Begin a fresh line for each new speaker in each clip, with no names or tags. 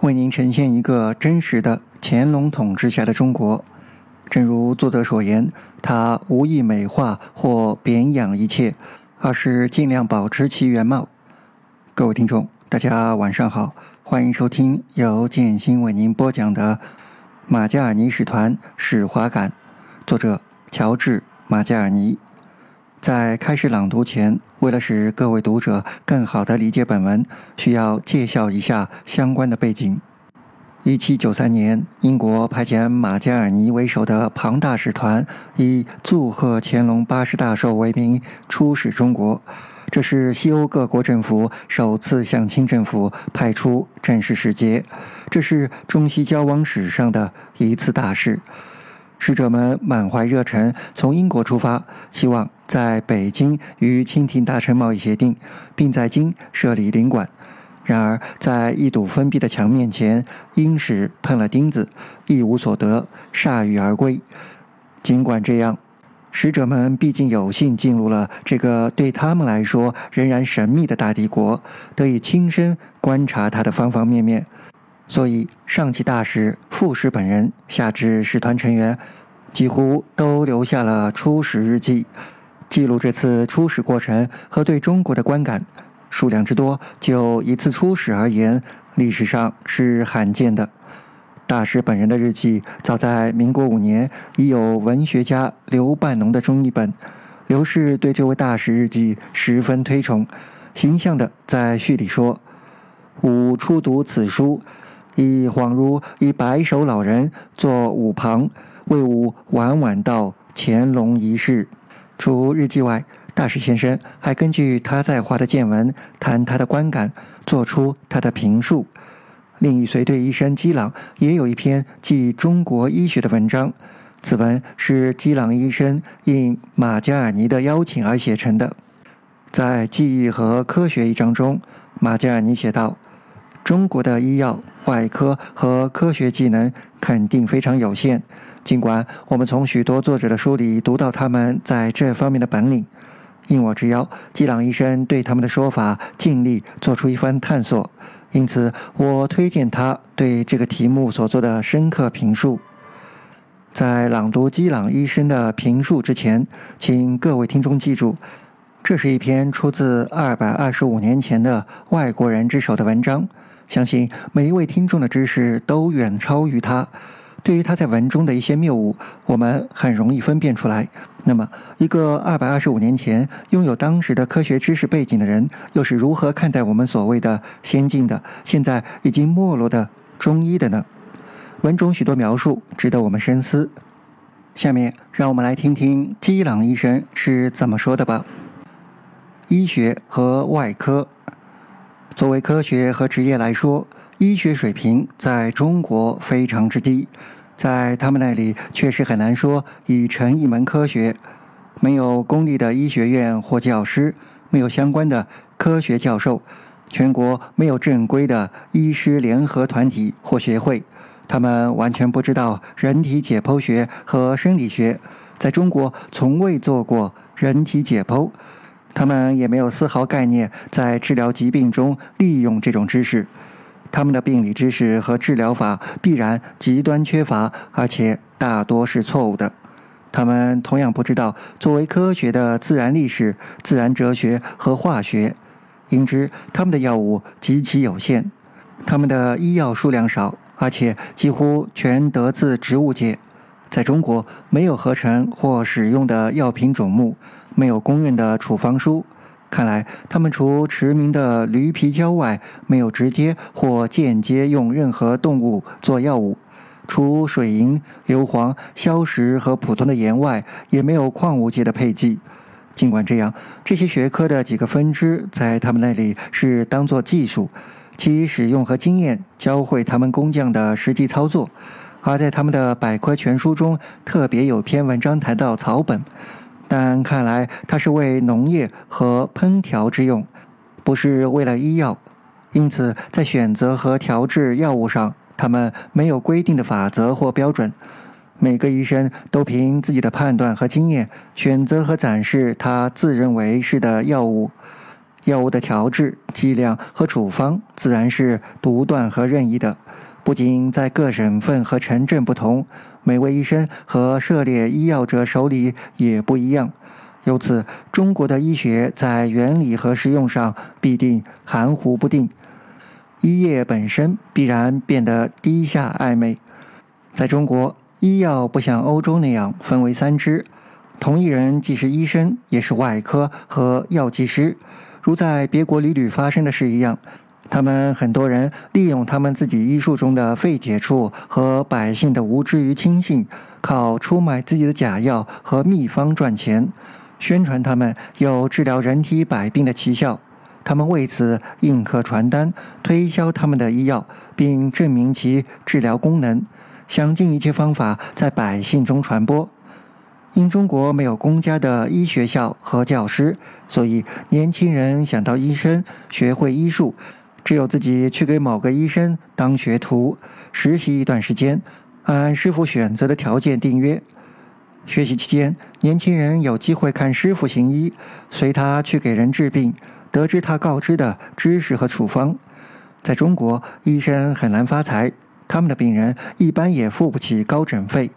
为您呈现一个真实的乾隆统治下的中国。正如作者所言，他无意美化或贬养一切，而是尽量保持其原貌。各位听众，大家晚上好，欢迎收听由建新为您播讲的《马加尔尼使团史华感》，作者乔治·马加尔尼。在开始朗读前，为了使各位读者更好地理解本文，需要介绍一下相关的背景。一七九三年，英国派遣马加尔尼为首的庞大使团，以祝贺乾隆八十大寿为名出使中国。这是西欧各国政府首次向清政府派出正式使节，这是中西交往史上的一次大事。使者们满怀热忱，从英国出发，希望在北京与清廷达成贸易协定，并在京设立领馆。然而，在一堵封闭的墙面前，英使碰了钉子，一无所得，铩羽而归。尽管这样，使者们毕竟有幸进入了这个对他们来说仍然神秘的大帝国，得以亲身观察它的方方面面。所以，上级大使、副使本人，下至使团成员，几乎都留下了出使日记，记录这次出使过程和对中国的观感。数量之多，就一次出使而言，历史上是罕见的。大使本人的日记，早在民国五年已有文学家刘半农的中译本。刘氏对这位大使日记十分推崇，形象的在序里说：“吾初读此书。”亦恍如一白首老人坐吾旁，为吾晚晚道乾隆一事。除日记外，大师先生还根据他在华的见闻，谈他的观感，做出他的评述。另一随队医生基朗也有一篇记中国医学的文章，此文是基朗医生应马加尔尼的邀请而写成的。在记忆和科学一章中，马加尔尼写道。中国的医药、外科和科学技能肯定非常有限，尽管我们从许多作者的书里读到他们在这方面的本领。应我之邀，基朗医生对他们的说法尽力做出一番探索，因此我推荐他对这个题目所做的深刻评述。在朗读基朗医生的评述之前，请各位听众记住，这是一篇出自二百二十五年前的外国人之手的文章。相信每一位听众的知识都远超于他。对于他在文中的一些谬误，我们很容易分辨出来。那么，一个二百二十五年前拥有当时的科学知识背景的人，又是如何看待我们所谓的先进的、现在已经没落的中医的呢？文中许多描述值得我们深思。下面，让我们来听听基朗医生是怎么说的吧。医学和外科。作为科学和职业来说，医学水平在中国非常之低，在他们那里确实很难说已成一门科学。没有公立的医学院或教师，没有相关的科学教授，全国没有正规的医师联合团体或学会，他们完全不知道人体解剖学和生理学，在中国从未做过人体解剖。他们也没有丝毫概念，在治疗疾病中利用这种知识。他们的病理知识和治疗法必然极端缺乏，而且大多是错误的。他们同样不知道作为科学的自然历史、自然哲学和化学。因之，他们的药物极其有限，他们的医药数量少，而且几乎全得自植物界。在中国，没有合成或使用的药品种目。没有公认的处方书，看来他们除驰名的驴皮胶外，没有直接或间接用任何动物做药物。除水银、硫磺、硝石和普通的盐外，也没有矿物界的配剂。尽管这样，这些学科的几个分支在他们那里是当做技术，其使用和经验教会他们工匠的实际操作。而在他们的百科全书中，特别有篇文章谈到草本。但看来它是为农业和烹调之用，不是为了医药。因此，在选择和调制药物上，他们没有规定的法则或标准。每个医生都凭自己的判断和经验选择和展示他自认为是的药物。药物的调制、剂量和处方自然是独断和任意的。不仅在各省份和城镇不同，每位医生和涉猎医药者手里也不一样。由此，中国的医学在原理和实用上必定含糊不定，医业本身必然变得低下暧昧。在中国，医药不像欧洲那样分为三支，同一人既是医生，也是外科和药剂师。如在别国屡屡发生的事一样，他们很多人利用他们自己医术中的肺结处和百姓的无知与轻信，靠出卖自己的假药和秘方赚钱。宣传他们有治疗人体百病的奇效，他们为此印刻传单，推销他们的医药，并证明其治疗功能，想尽一切方法在百姓中传播。因中国没有公家的医学校和教师，所以年轻人想到医生学会医术，只有自己去给某个医生当学徒，实习一段时间，按师傅选择的条件订约。学习期间，年轻人有机会看师傅行医，随他去给人治病，得知他告知的知识和处方。在中国，医生很难发财，他们的病人一般也付不起高诊费。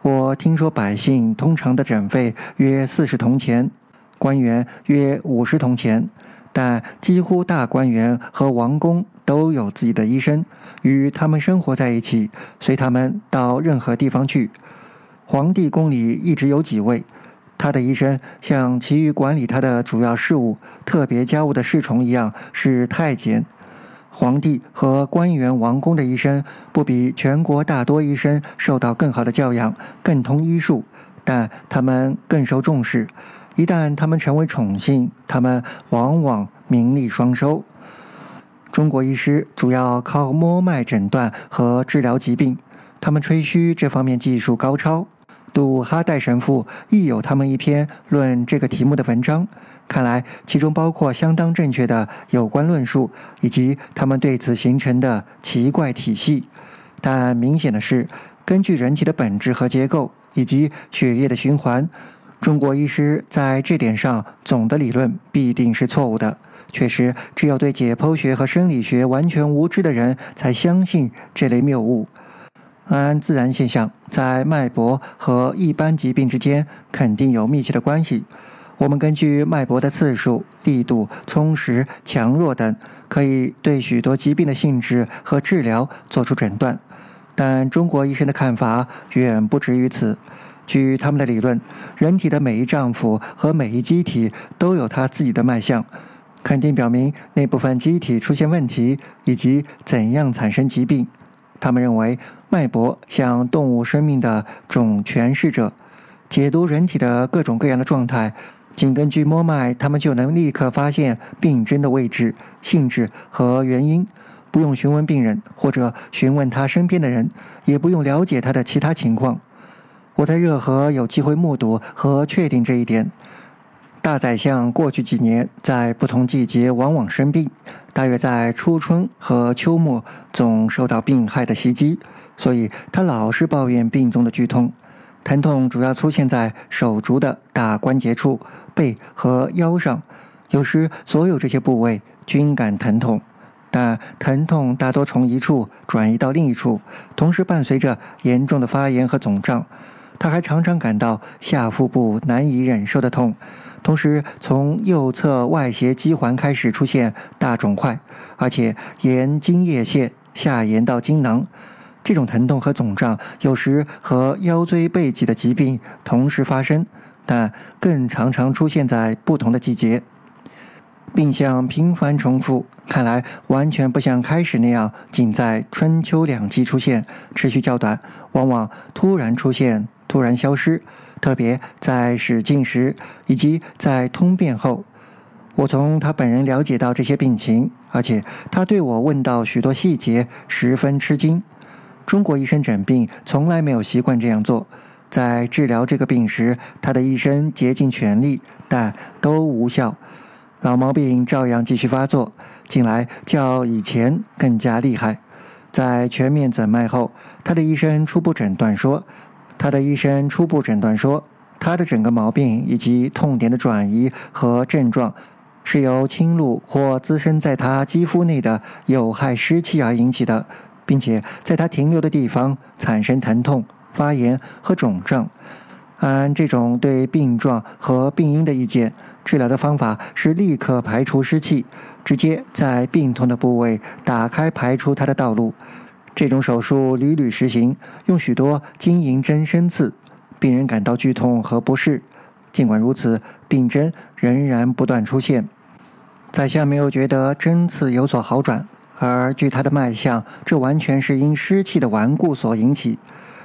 我听说，百姓通常的诊费约四十铜钱，官员约五十铜钱，但几乎大官员和王公都有自己的医生，与他们生活在一起，随他们到任何地方去。皇帝宫里一直有几位，他的医生像其余管理他的主要事务、特别家务的侍从一样，是太监。皇帝和官员王公的医生不比全国大多医生受到更好的教养，更通医术，但他们更受重视。一旦他们成为宠幸，他们往往名利双收。中国医师主要靠摸脉诊断和治疗疾病，他们吹嘘这方面技术高超。杜哈代神父亦有他们一篇论这个题目的文章，看来其中包括相当正确的有关论述，以及他们对此形成的奇怪体系。但明显的是，根据人体的本质和结构以及血液的循环，中国医师在这点上总的理论必定是错误的。确实，只有对解剖学和生理学完全无知的人才相信这类谬误。按自然现象，在脉搏和一般疾病之间肯定有密切的关系。我们根据脉搏的次数、力度、充实、强弱等，可以对许多疾病的性质和治疗做出诊断。但中国医生的看法远不止于此。据他们的理论，人体的每一脏腑和每一机体都有它自己的脉象，肯定表明那部分机体出现问题以及怎样产生疾病。他们认为，脉搏像动物生命的总诠释者，解读人体的各种各样的状态。仅根据摸脉，他们就能立刻发现病症的位置、性质和原因，不用询问病人或者询问他身边的人，也不用了解他的其他情况。我在热河有机会目睹和确定这一点。大宰相过去几年在不同季节往往生病，大约在初春和秋末总受到病害的袭击，所以他老是抱怨病中的剧痛。疼痛主要出现在手足的大关节处、背和腰上，有时所有这些部位均感疼痛，但疼痛大多从一处转移到另一处，同时伴随着严重的发炎和肿胀。他还常常感到下腹部难以忍受的痛。同时，从右侧外斜肌环开始出现大肿块，而且沿精液线下延到精囊。这种疼痛和肿胀有时和腰椎背脊的疾病同时发生，但更常常出现在不同的季节。病象频繁重复，看来完全不像开始那样仅在春秋两季出现，持续较短，往往突然出现，突然消失。特别在使劲时，以及在通便后，我从他本人了解到这些病情，而且他对我问到许多细节，十分吃惊。中国医生诊病从来没有习惯这样做，在治疗这个病时，他的医生竭尽全力，但都无效，老毛病照样继续发作，近来较以前更加厉害。在全面诊脉后，他的医生初步诊断说。他的医生初步诊断说，他的整个毛病以及痛点的转移和症状，是由侵入或滋生在他肌肤内的有害湿气而引起的，并且在他停留的地方产生疼痛、发炎和肿胀。按这种对病状和病因的意见，治疗的方法是立刻排除湿气，直接在病痛的部位打开排出它的道路。这种手术屡屡实行，用许多金银针针刺，病人感到剧痛和不适。尽管如此，病症仍然不断出现。宰相没有觉得针刺有所好转，而据他的脉象，这完全是因湿气的顽固所引起。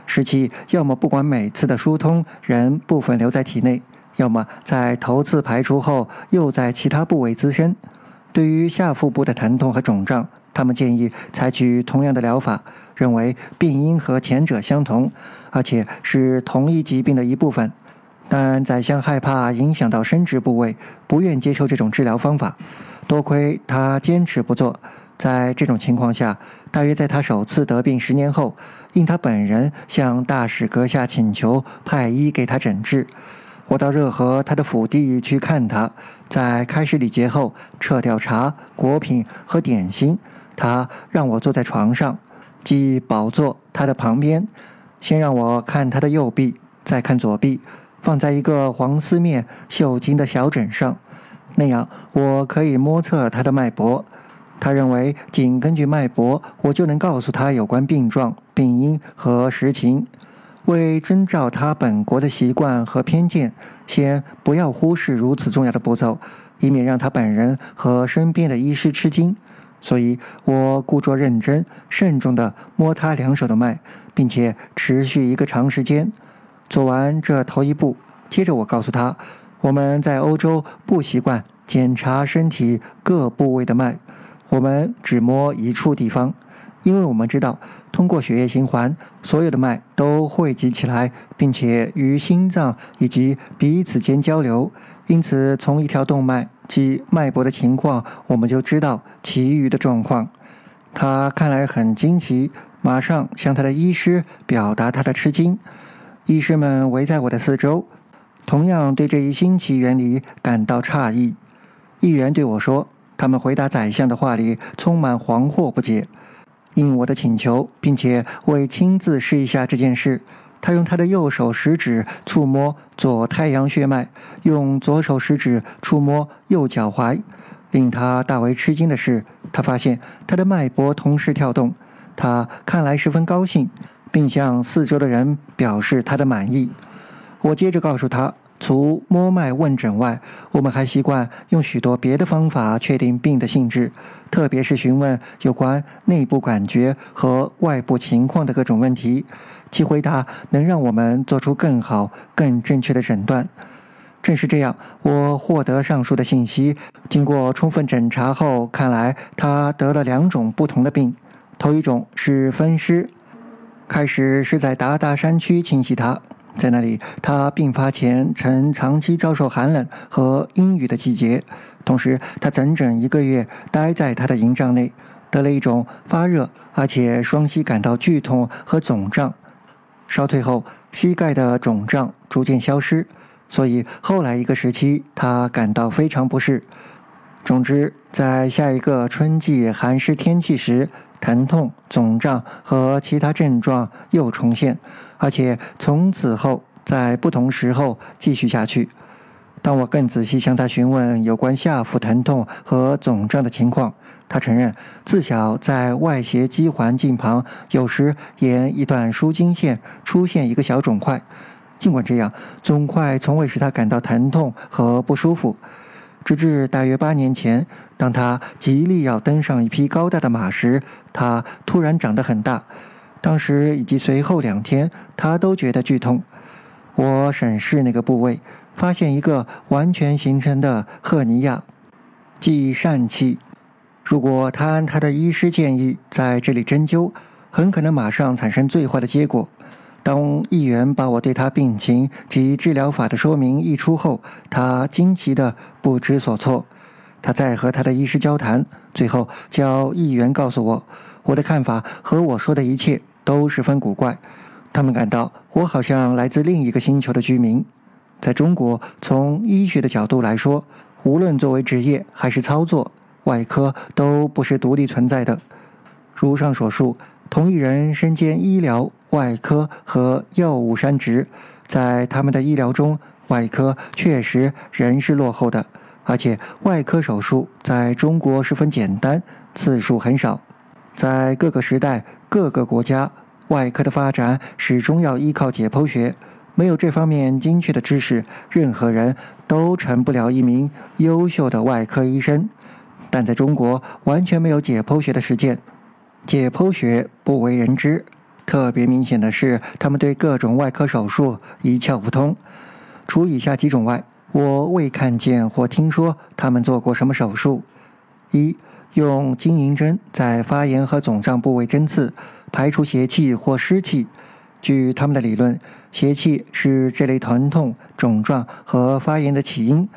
湿气要么不管每次的疏通仍部分留在体内，要么在头次排出后又在其他部位滋生。对于下腹部的疼痛和肿胀，他们建议采取同样的疗法，认为病因和前者相同，而且是同一疾病的一部分。但宰相害怕影响到生殖部位，不愿接受这种治疗方法。多亏他坚持不做。在这种情况下，大约在他首次得病十年后，因他本人向大使阁下请求派医给他诊治，我到热河他的府邸去看他。在开始礼节后，撤掉茶、果品和点心，他让我坐在床上，即宝座他的旁边，先让我看他的右臂，再看左臂。放在一个黄丝面绣金的小枕上，那样我可以摸测他的脉搏。他认为，仅根据脉搏，我就能告诉他有关病状、病因和实情。为遵照他本国的习惯和偏见，先不要忽视如此重要的步骤，以免让他本人和身边的医师吃惊。所以我故作认真、慎重地摸他两手的脉，并且持续一个长时间。做完这头一步，接着我告诉他，我们在欧洲不习惯检查身体各部位的脉，我们只摸一处地方，因为我们知道通过血液循环，所有的脉都汇集起来，并且与心脏以及彼此间交流，因此从一条动脉及脉搏的情况，我们就知道其余的状况。他看来很惊奇，马上向他的医师表达他的吃惊。医师们围在我的四周，同样对这一新奇原理感到诧异。议员对我说：“他们回答宰相的话里充满惶惑不解。”应我的请求，并且为亲自试一下这件事，他用他的右手食指触摸左太阳穴脉，用左手食指触摸右脚踝。令他大为吃惊的是，他发现他的脉搏同时跳动。他看来十分高兴。并向四周的人表示他的满意。我接着告诉他，除摸脉问诊外，我们还习惯用许多别的方法确定病的性质，特别是询问有关内部感觉和外部情况的各种问题，其回答能让我们做出更好、更正确的诊断。正是这样，我获得上述的信息。经过充分诊查后，看来他得了两种不同的病，头一种是风湿。开始是在达达山区侵袭他，在那里，他病发前曾长期遭受寒冷和阴雨的季节，同时他整整一个月待在他的营帐内，得了一种发热，而且双膝感到剧痛和肿胀。烧退后，膝盖的肿胀逐渐消失，所以后来一个时期他感到非常不适。总之，在下一个春季寒湿天气时。疼痛、肿胀和其他症状又重现，而且从此后在不同时候继续下去。当我更仔细向他询问有关下腹疼痛和肿胀的情况，他承认自小在外斜肌环境旁有时沿一段输精线出现一个小肿块，尽管这样，肿块从未使他感到疼痛和不舒服。直至大约八年前，当他极力要登上一匹高大的马时，他突然长得很大。当时以及随后两天，他都觉得剧痛。我审视那个部位，发现一个完全形成的赫尼亚，即疝气。如果他按他的医师建议在这里针灸，很可能马上产生最坏的结果。当议员把我对他病情及治疗法的说明一出后，他惊奇的不知所措。他在和他的医师交谈，最后叫议员告诉我，我的看法和我说的一切都十分古怪。他们感到我好像来自另一个星球的居民。在中国，从医学的角度来说，无论作为职业还是操作，外科都不是独立存在的。如上所述，同一人身兼医疗、外科和药物三职，在他们的医疗中，外科确实仍是落后的，而且外科手术在中国十分简单，次数很少。在各个时代、各个国家，外科的发展始终要依靠解剖学。没有这方面精确的知识，任何人都成不了一名优秀的外科医生。但在中国，完全没有解剖学的实践，解剖学不为人知。特别明显的是，他们对各种外科手术一窍不通。除以下几种外，我未看见或听说他们做过什么手术：一、用金银针在发炎和肿胀部位针刺，排除邪气或湿气。据他们的理论，邪气是这类疼痛、肿胀和发炎的起因，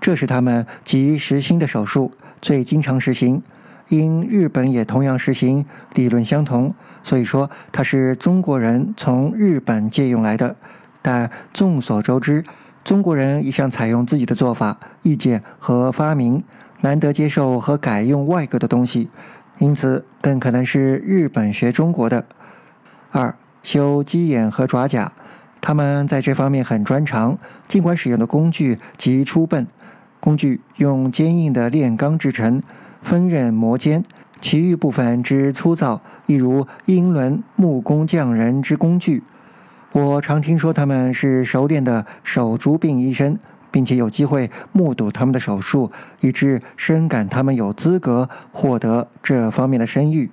这是他们极实心的手术，最经常实行。因日本也同样实行，理论相同，所以说它是中国人从日本借用来的。但众所周知，中国人一向采用自己的做法、意见和发明，难得接受和改用外国的东西，因此更可能是日本学中国的。二。修鸡眼和爪甲，他们在这方面很专长。尽管使用的工具极粗笨，工具用坚硬的炼钢制成，锋刃磨尖，其余部分之粗糙，一如英伦木工匠人之工具。我常听说他们是熟练的手足病医生，并且有机会目睹他们的手术，以致深感他们有资格获得这方面的声誉。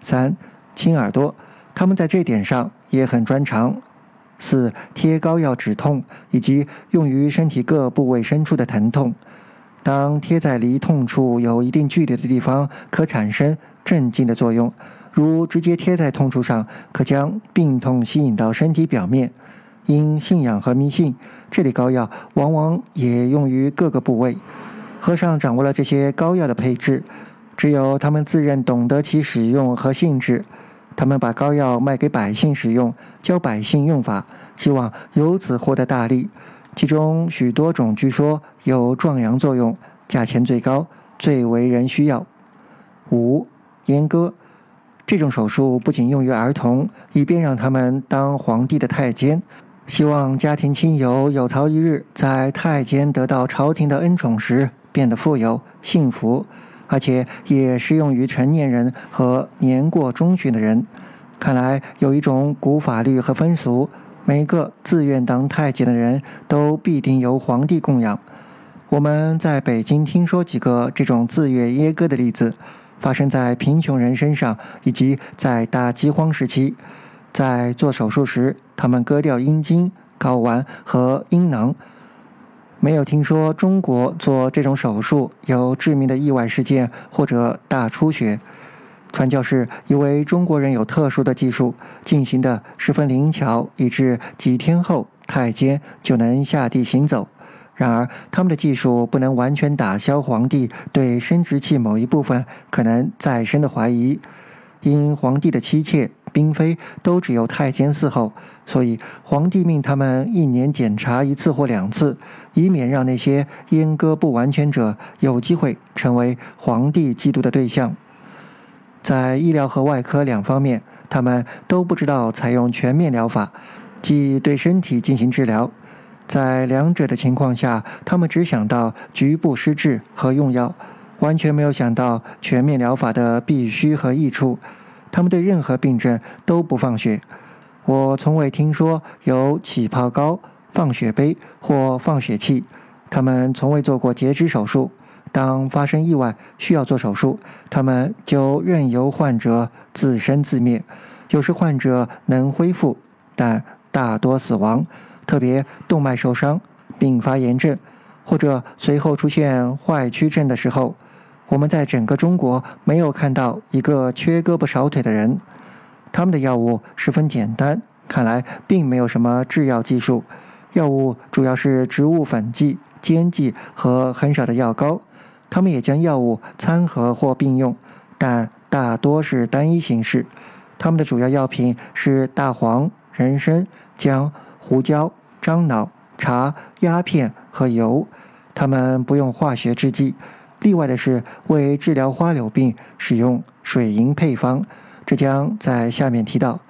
三，亲耳朵。他们在这点上也很专长。四、贴膏药止痛，以及用于身体各部位深处的疼痛。当贴在离痛处有一定距离的地方，可产生镇静的作用。如直接贴在痛处上，可将病痛吸引到身体表面。因信仰和迷信，这类膏药往往也用于各个部位。和尚掌握了这些膏药的配置，只有他们自认懂得其使用和性质。他们把膏药卖给百姓使用，教百姓用法，希望由此获得大利。其中许多种据说有壮阳作用，价钱最高，最为人需要。五阉割这种手术不仅用于儿童，以便让他们当皇帝的太监，希望家庭亲友有朝一日在太监得到朝廷的恩宠时变得富有幸福。而且也适用于成年人和年过中旬的人。看来有一种古法律和风俗：每个自愿当太监的人都必定由皇帝供养。我们在北京听说几个这种自愿阉割的例子，发生在贫穷人身上，以及在大饥荒时期。在做手术时，他们割掉阴茎、睾丸和阴囊。没有听说中国做这种手术有致命的意外事件或者大出血。传教士以为中国人有特殊的技术，进行的十分灵巧，以致几天后太监就能下地行走。然而，他们的技术不能完全打消皇帝对生殖器某一部分可能再生的怀疑，因皇帝的妻妾。嫔妃都只有太监伺候，所以皇帝命他们一年检查一次或两次，以免让那些阉割不完全者有机会成为皇帝嫉妒的对象。在医疗和外科两方面，他们都不知道采用全面疗法，即对身体进行治疗。在两者的情况下，他们只想到局部施治和用药，完全没有想到全面疗法的必须和益处。他们对任何病症都不放血。我从未听说有起泡膏、放血杯或放血器。他们从未做过截肢手术。当发生意外需要做手术，他们就任由患者自生自灭。有时患者能恢复，但大多死亡。特别动脉受伤、并发炎症或者随后出现坏曲症的时候。我们在整个中国没有看到一个缺胳膊少腿的人。他们的药物十分简单，看来并没有什么制药技术。药物主要是植物粉剂、煎剂和很少的药膏。他们也将药物掺合或并用，但大多是单一形式。他们的主要药品是大黄、人参、姜、胡椒、樟脑、茶、鸦片和油。他们不用化学制剂。例外的是，为治疗花柳病使用水银配方，这将在下面提到。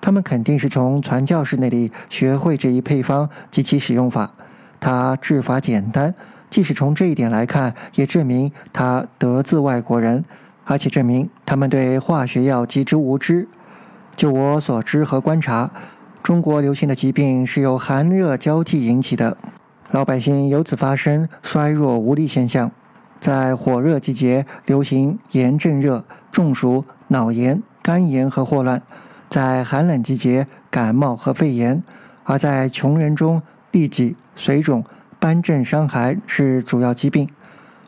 他们肯定是从传教士那里学会这一配方及其使用法。它制法简单，即使从这一点来看，也证明他得自外国人，而且证明他们对化学药极之无知。就我所知和观察，中国流行的疾病是由寒热交替引起的，老百姓由此发生衰弱无力现象。在火热季节流行炎症热、中暑、脑炎、肝炎和霍乱；在寒冷季节感冒和肺炎；而在穷人中，痢疾、水肿、斑疹伤寒是主要疾病。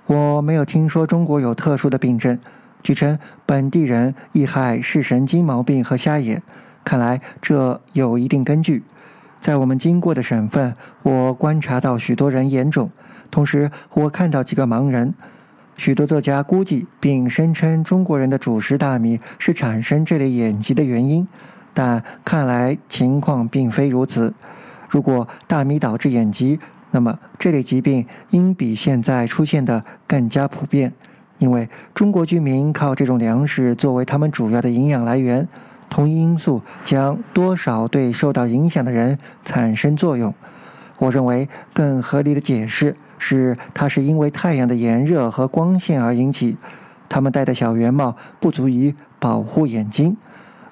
我没有听说中国有特殊的病症。据称，本地人易害视神经毛病和瞎眼，看来这有一定根据。在我们经过的省份，我观察到许多人眼肿。同时，我看到几个盲人。许多作家估计并声称中国人的主食大米是产生这类眼疾的原因，但看来情况并非如此。如果大米导致眼疾，那么这类疾病应比现在出现的更加普遍，因为中国居民靠这种粮食作为他们主要的营养来源。同一因素将多少对受到影响的人产生作用？我认为更合理的解释。是，它是因为太阳的炎热和光线而引起。他们戴的小圆帽不足以保护眼睛。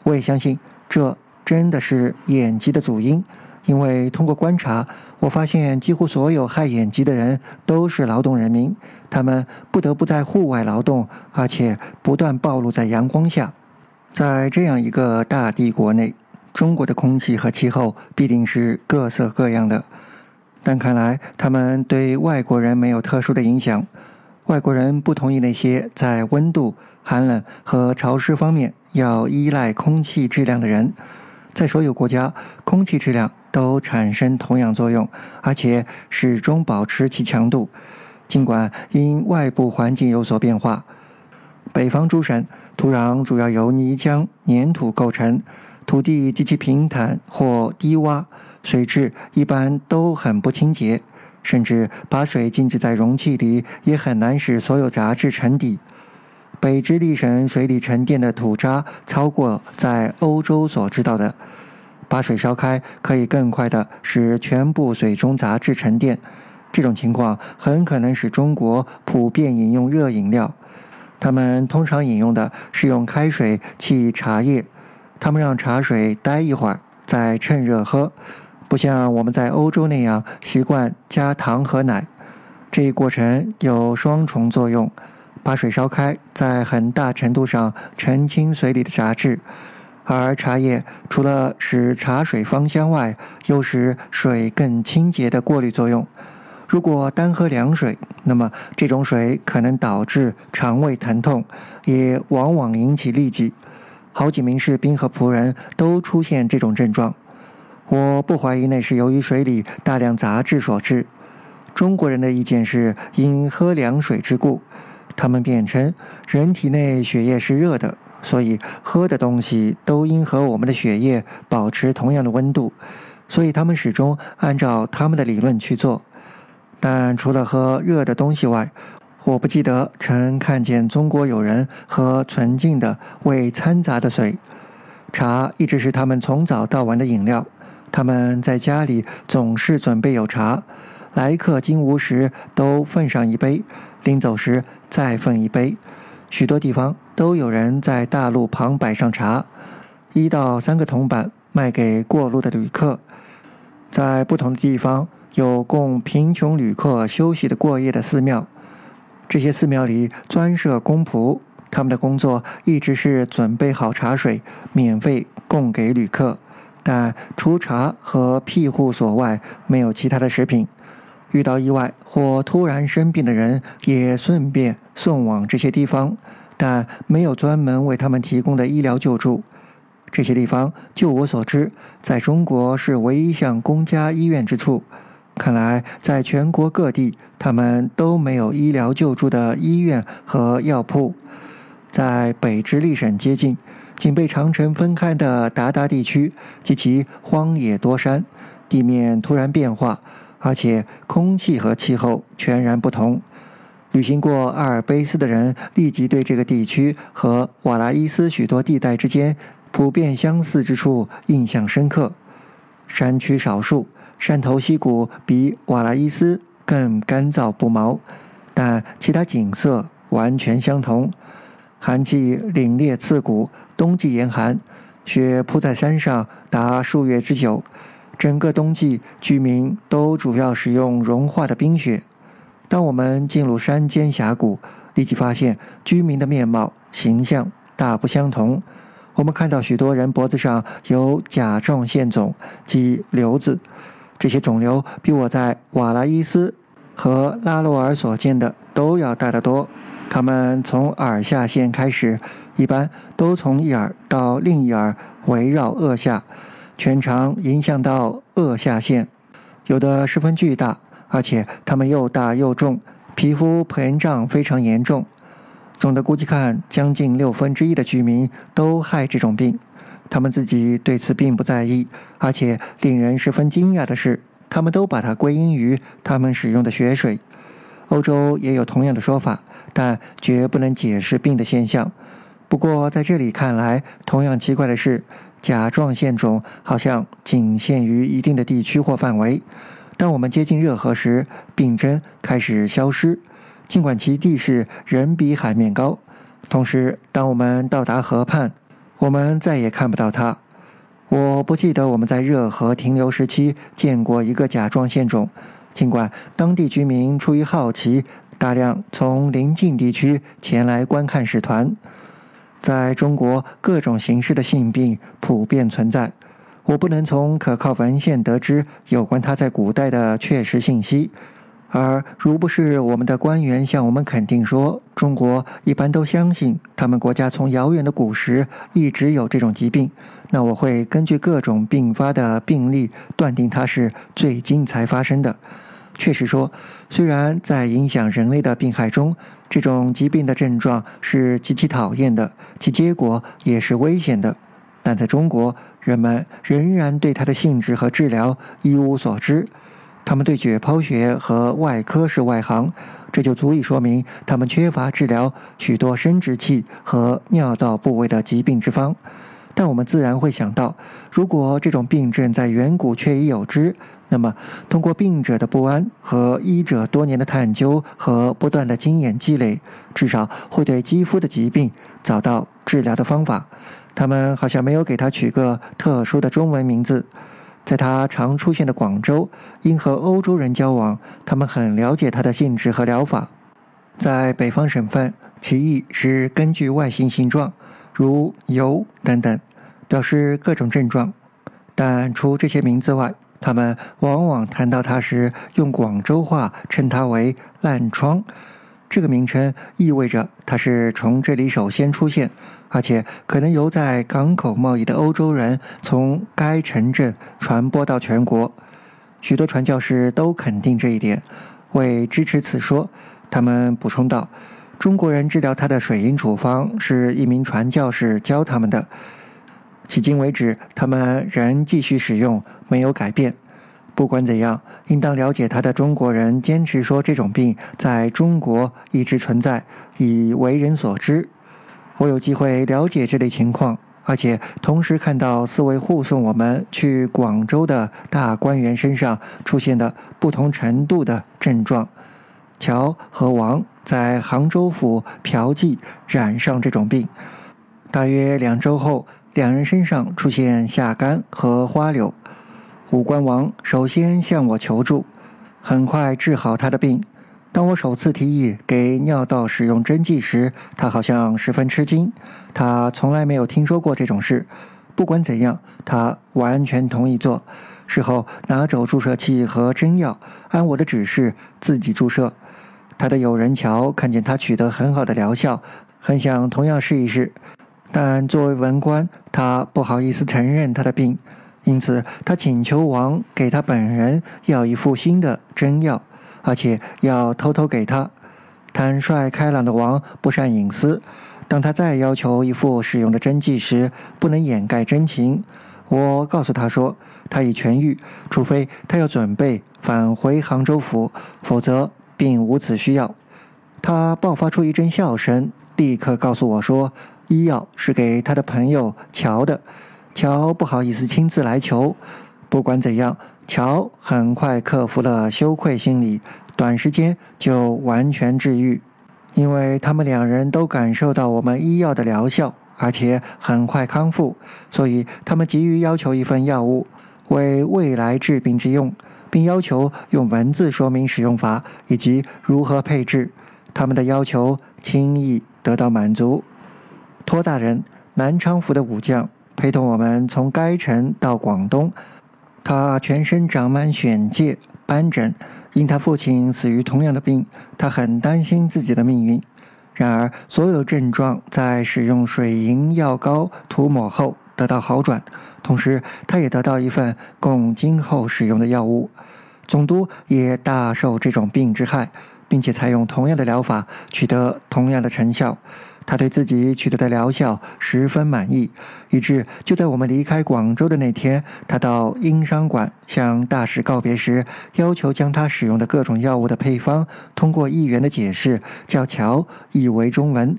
我也相信，这真的是眼疾的主因，因为通过观察，我发现几乎所有害眼疾的人都是劳动人民，他们不得不在户外劳动，而且不断暴露在阳光下。在这样一个大帝国内，中国的空气和气候必定是各色各样的。但看来他们对外国人没有特殊的影响。外国人不同意那些在温度、寒冷和潮湿方面要依赖空气质量的人。在所有国家，空气质量都产生同样作用，而且始终保持其强度，尽管因外部环境有所变化。北方诸省土壤主要由泥浆、粘土构成，土地极其平坦或低洼。水质一般都很不清洁，甚至把水静置在容器里也很难使所有杂质沉底。北直隶省水里沉淀的土渣超过在欧洲所知道的。把水烧开可以更快地使全部水中杂质沉淀。这种情况很可能使中国普遍饮用热饮料。他们通常饮用的是用开水沏茶叶，他们让茶水待一会儿再趁热喝。不像我们在欧洲那样习惯加糖和奶，这一过程有双重作用：把水烧开，在很大程度上澄清水里的杂质；而茶叶除了使茶水芳香外，又使水更清洁的过滤作用。如果单喝凉水，那么这种水可能导致肠胃疼痛，也往往引起痢疾。好几名士兵和仆人都出现这种症状。我不怀疑那是由于水里大量杂质所致。中国人的意见是因喝凉水之故，他们辩称人体内血液是热的，所以喝的东西都应和我们的血液保持同样的温度，所以他们始终按照他们的理论去做。但除了喝热的东西外，我不记得曾看见中国有人喝纯净的未掺杂的水。茶一直是他们从早到晚的饮料。他们在家里总是准备有茶，来客经无时都奉上一杯，临走时再奉一杯。许多地方都有人在大路旁摆上茶，一到三个铜板卖给过路的旅客。在不同的地方有供贫穷旅客休息的过夜的寺庙，这些寺庙里专设公仆，他们的工作一直是准备好茶水，免费供给旅客。但除茶和庇护所外，没有其他的食品。遇到意外或突然生病的人，也顺便送往这些地方，但没有专门为他们提供的医疗救助。这些地方，就我所知，在中国是唯一像公家医院之处。看来，在全国各地，他们都没有医疗救助的医院和药铺。在北直隶省接近。仅被长城分开的鞑靼地区及其荒野多山，地面突然变化，而且空气和气候全然不同。旅行过阿尔卑斯的人立即对这个地区和瓦拉伊斯许多地带之间普遍相似之处印象深刻。山区少数，山头溪谷比瓦拉伊斯更干燥不毛，但其他景色完全相同。寒气凛冽刺骨，冬季严寒，雪铺在山上达数月之久。整个冬季，居民都主要使用融化的冰雪。当我们进入山间峡谷，立即发现居民的面貌形象大不相同。我们看到许多人脖子上有甲状腺肿，及瘤子。这些肿瘤比我在瓦拉伊斯和拉罗尔所见的都要大得多。它们从耳下线开始，一般都从一耳到另一耳，围绕颚下。全长影响到颚下线，有的十分巨大，而且它们又大又重，皮肤膨胀非常严重。总的估计看，将近六分之一的居民都害这种病，他们自己对此并不在意，而且令人十分惊讶的是，他们都把它归因于他们使用的血水。欧洲也有同样的说法，但绝不能解释病的现象。不过在这里看来，同样奇怪的是。甲状腺肿好像仅限于一定的地区或范围。当我们接近热河时，病症开始消失，尽管其地势仍比海面高。同时，当我们到达河畔，我们再也看不到它。我不记得我们在热河停留时期见过一个甲状腺肿，尽管当地居民出于好奇，大量从邻近地区前来观看使团。在中国，各种形式的性病普遍存在。我不能从可靠文献得知有关它在古代的确实信息，而如不是我们的官员向我们肯定说中国一般都相信他们国家从遥远的古时一直有这种疾病，那我会根据各种并发的病例断定它是最近才发生的。确实说，虽然在影响人类的病害中，这种疾病的症状是极其讨厌的，其结果也是危险的，但在中国，人们仍然对它的性质和治疗一无所知。他们对解剖学和外科是外行，这就足以说明他们缺乏治疗许多生殖器和尿道部位的疾病之方。但我们自然会想到，如果这种病症在远古确已有之。那么，通过病者的不安和医者多年的探究和不断的经验积累，至少会对肌肤的疾病找到治疗的方法。他们好像没有给他取个特殊的中文名字。在他常出现的广州，因和欧洲人交往，他们很了解它的性质和疗法。在北方省份，其意是根据外形形状，如疣等等，表示各种症状。但除这些名字外，他们往往谈到它时，用广州话称它为“烂疮”。这个名称意味着它是从这里首先出现，而且可能由在港口贸易的欧洲人从该城镇传播到全国。许多传教士都肯定这一点。为支持此说，他们补充道：“中国人治疗他的水银处方是一名传教士教他们的。”迄今为止，他们仍继续使用，没有改变。不管怎样，应当了解他的中国人坚持说这种病在中国一直存在，已为人所知。我有机会了解这类情况，而且同时看到四位护送我们去广州的大官员身上出现的不同程度的症状。乔和王在杭州府嫖妓染上这种病，大约两周后。两人身上出现下干和花柳，武官王首先向我求助，很快治好他的病。当我首次提议给尿道使用针剂时，他好像十分吃惊，他从来没有听说过这种事。不管怎样，他完全同意做。事后拿走注射器和针药，按我的指示自己注射。他的友人乔看见他取得很好的疗效，很想同样试一试。但作为文官，他不好意思承认他的病，因此他请求王给他本人要一副新的针药，而且要偷偷给他。坦率开朗的王不善隐私，当他再要求一副使用的针剂时，不能掩盖真情。我告诉他说，他已痊愈，除非他要准备返回杭州府，否则并无此需要。他爆发出一阵笑声，立刻告诉我说：“医药是给他的朋友乔的，乔不好意思亲自来求。不管怎样，乔很快克服了羞愧心理，短时间就完全治愈，因为他们两人都感受到我们医药的疗效，而且很快康复，所以他们急于要求一份药物，为未来治病之用，并要求用文字说明使用法以及如何配置。”他们的要求轻易得到满足。托大人，南昌府的武将，陪同我们从该城到广东。他全身长满癣疥、斑疹，因他父亲死于同样的病，他很担心自己的命运。然而，所有症状在使用水银药膏涂抹后得到好转，同时他也得到一份供今后使用的药物。总督也大受这种病之害。并且采用同样的疗法，取得同样的成效。他对自己取得的疗效十分满意，以致就在我们离开广州的那天，他到英商馆向大使告别时，要求将他使用的各种药物的配方通过议员的解释叫乔译为中文。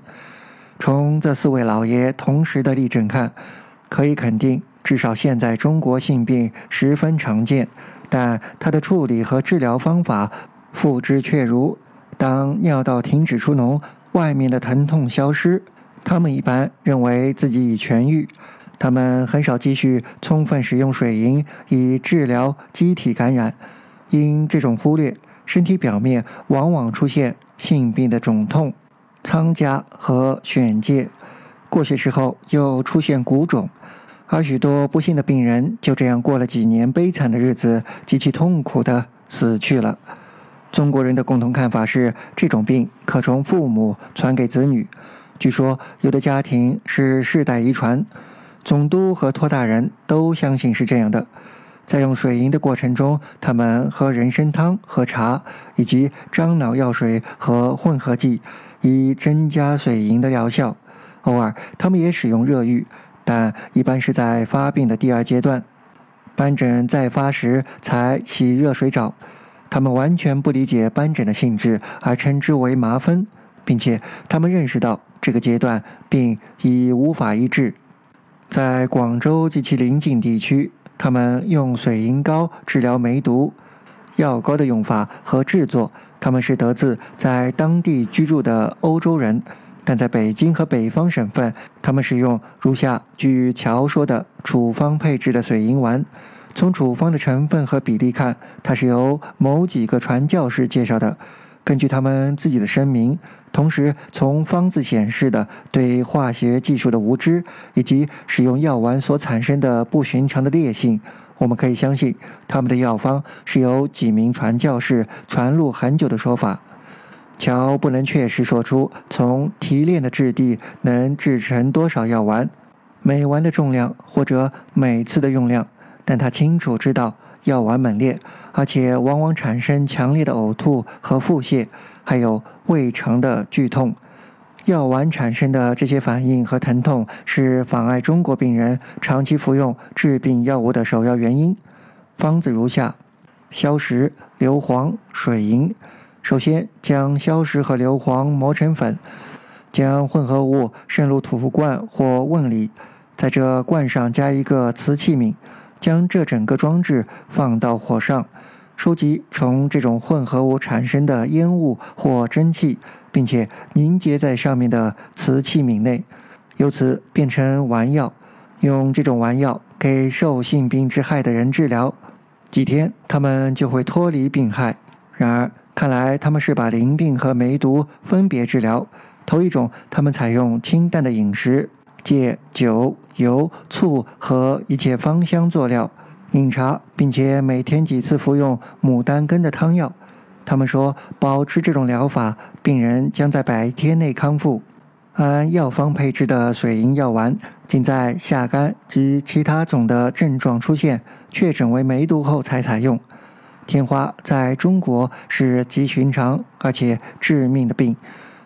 从这四位老爷同时的例证看，可以肯定，至少现在中国性病十分常见，但它的处理和治疗方法付之却如。当尿道停止出脓，外面的疼痛消失，他们一般认为自己已痊愈。他们很少继续充分使用水银以治疗机体感染，因这种忽略，身体表面往往出现性病的肿痛、疮痂和癣疥，过些时候又出现骨肿，而许多不幸的病人就这样过了几年悲惨的日子，极其痛苦的死去了。中国人的共同看法是，这种病可从父母传给子女。据说有的家庭是世代遗传。总督和托大人都相信是这样的。在用水银的过程中，他们喝人参汤、喝茶，以及樟脑药水和混合剂，以增加水银的疗效。偶尔，他们也使用热浴，但一般是在发病的第二阶段，斑疹再发时才洗热水澡。他们完全不理解斑疹的性质，而称之为麻风，并且他们认识到这个阶段病已无法医治。在广州及其邻近地区，他们用水银膏治疗梅毒。药膏的用法和制作，他们是得自在当地居住的欧洲人，但在北京和北方省份，他们使用如下据乔说的处方配制的水银丸。从处方的成分和比例看，它是由某几个传教士介绍的。根据他们自己的声明，同时从方子显示的对化学技术的无知，以及使用药丸所产生的不寻常的烈性，我们可以相信他们的药方是由几名传教士传入很久的说法。乔不能确实说出从提炼的质地能制成多少药丸，每丸的重量或者每次的用量。但他清楚知道药丸猛烈，而且往往产生强烈的呕吐和腹泻，还有胃肠的剧痛。药丸产生的这些反应和疼痛是妨碍中国病人长期服用治病药物的首要原因。方子如下：硝石、硫磺、水银。首先将硝石和硫磺磨成粉，将混合物渗入土罐或瓮里，在这罐上加一个瓷器皿。将这整个装置放到火上，收集从这种混合物产生的烟雾或蒸汽，并且凝结在上面的瓷器皿内，由此变成丸药。用这种丸药给受性病之害的人治疗，几天他们就会脱离病害。然而，看来他们是把淋病和梅毒分别治疗。头一种，他们采用清淡的饮食。借酒、油、醋和一切芳香作料饮茶，并且每天几次服用牡丹根的汤药。他们说，保持这种疗法，病人将在百天内康复。按药方配制的水银药丸，仅在下肝及其他种的症状出现、确诊为梅毒后才采用。天花在中国是极寻常而且致命的病，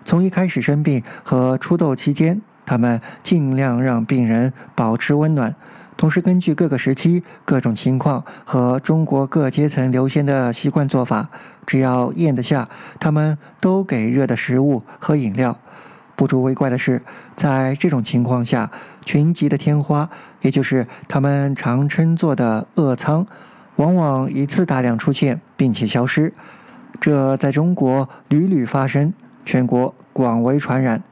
从一开始生病和出痘期间。他们尽量让病人保持温暖，同时根据各个时期、各种情况和中国各阶层流行的习惯做法，只要咽得下，他们都给热的食物和饮料。不足为怪的是，在这种情况下，群集的天花，也就是他们常称作的恶苍，往往一次大量出现并且消失。这在中国屡屡发生，全国广为传染。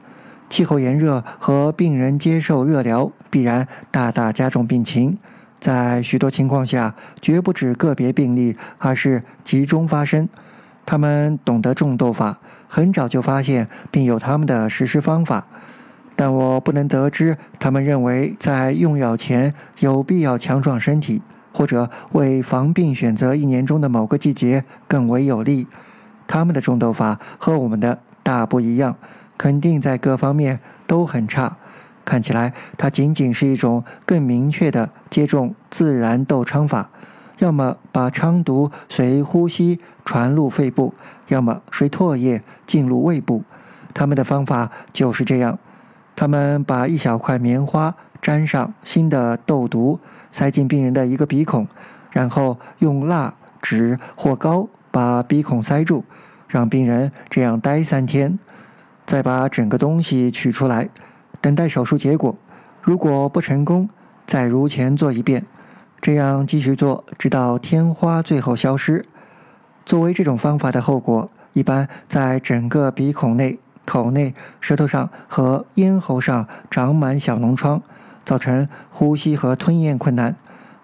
气候炎热和病人接受热疗，必然大大加重病情。在许多情况下，绝不止个别病例，而是集中发生。他们懂得种豆法，很早就发现并有他们的实施方法，但我不能得知他们认为在用药前有必要强壮身体，或者为防病选择一年中的某个季节更为有利。他们的种豆法和我们的大不一样，肯定在各方面都很差。看起来，它仅仅是一种更明确的接种自然豆疮法。要么把疮毒随呼吸传入肺部，要么随唾液进入胃部。他们的方法就是这样：他们把一小块棉花沾上新的豆毒，塞进病人的一个鼻孔，然后用蜡纸或膏把鼻孔塞住，让病人这样待三天，再把整个东西取出来，等待手术结果。如果不成功，再如前做一遍。这样继续做，直到天花最后消失。作为这种方法的后果，一般在整个鼻孔内、口内、舌头上和咽喉上长满小脓疮，造成呼吸和吞咽困难。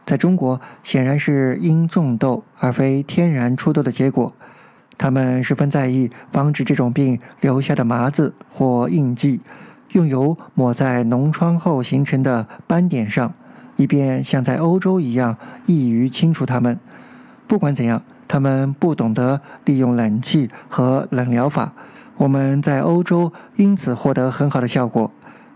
在中国，显然是因种痘而非天然出痘的结果。他们十分在意防止这种病留下的麻子或印记，用油抹在脓疮后形成的斑点上。以便像在欧洲一样易于清除它们。不管怎样，他们不懂得利用冷气和冷疗法。我们在欧洲因此获得很好的效果。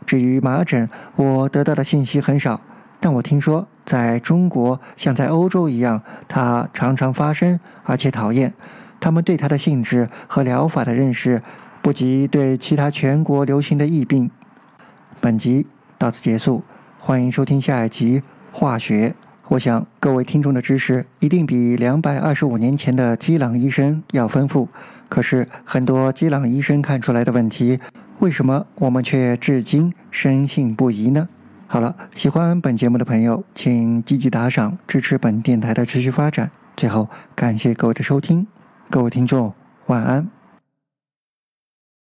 至于麻疹，我得到的信息很少，但我听说在中国像在欧洲一样，它常常发生，而且讨厌。他们对它的性质和疗法的认识，不及对其他全国流行的疫病。本集到此结束。欢迎收听下一集化学。我想各位听众的知识一定比两百二十五年前的基朗医生要丰富。可是很多基朗医生看出来的问题，为什么我们却至今深信不疑呢？好了，喜欢本节目的朋友，请积极打赏，支持本电台的持续发展。最后，感谢各位的收听，各位听众晚安。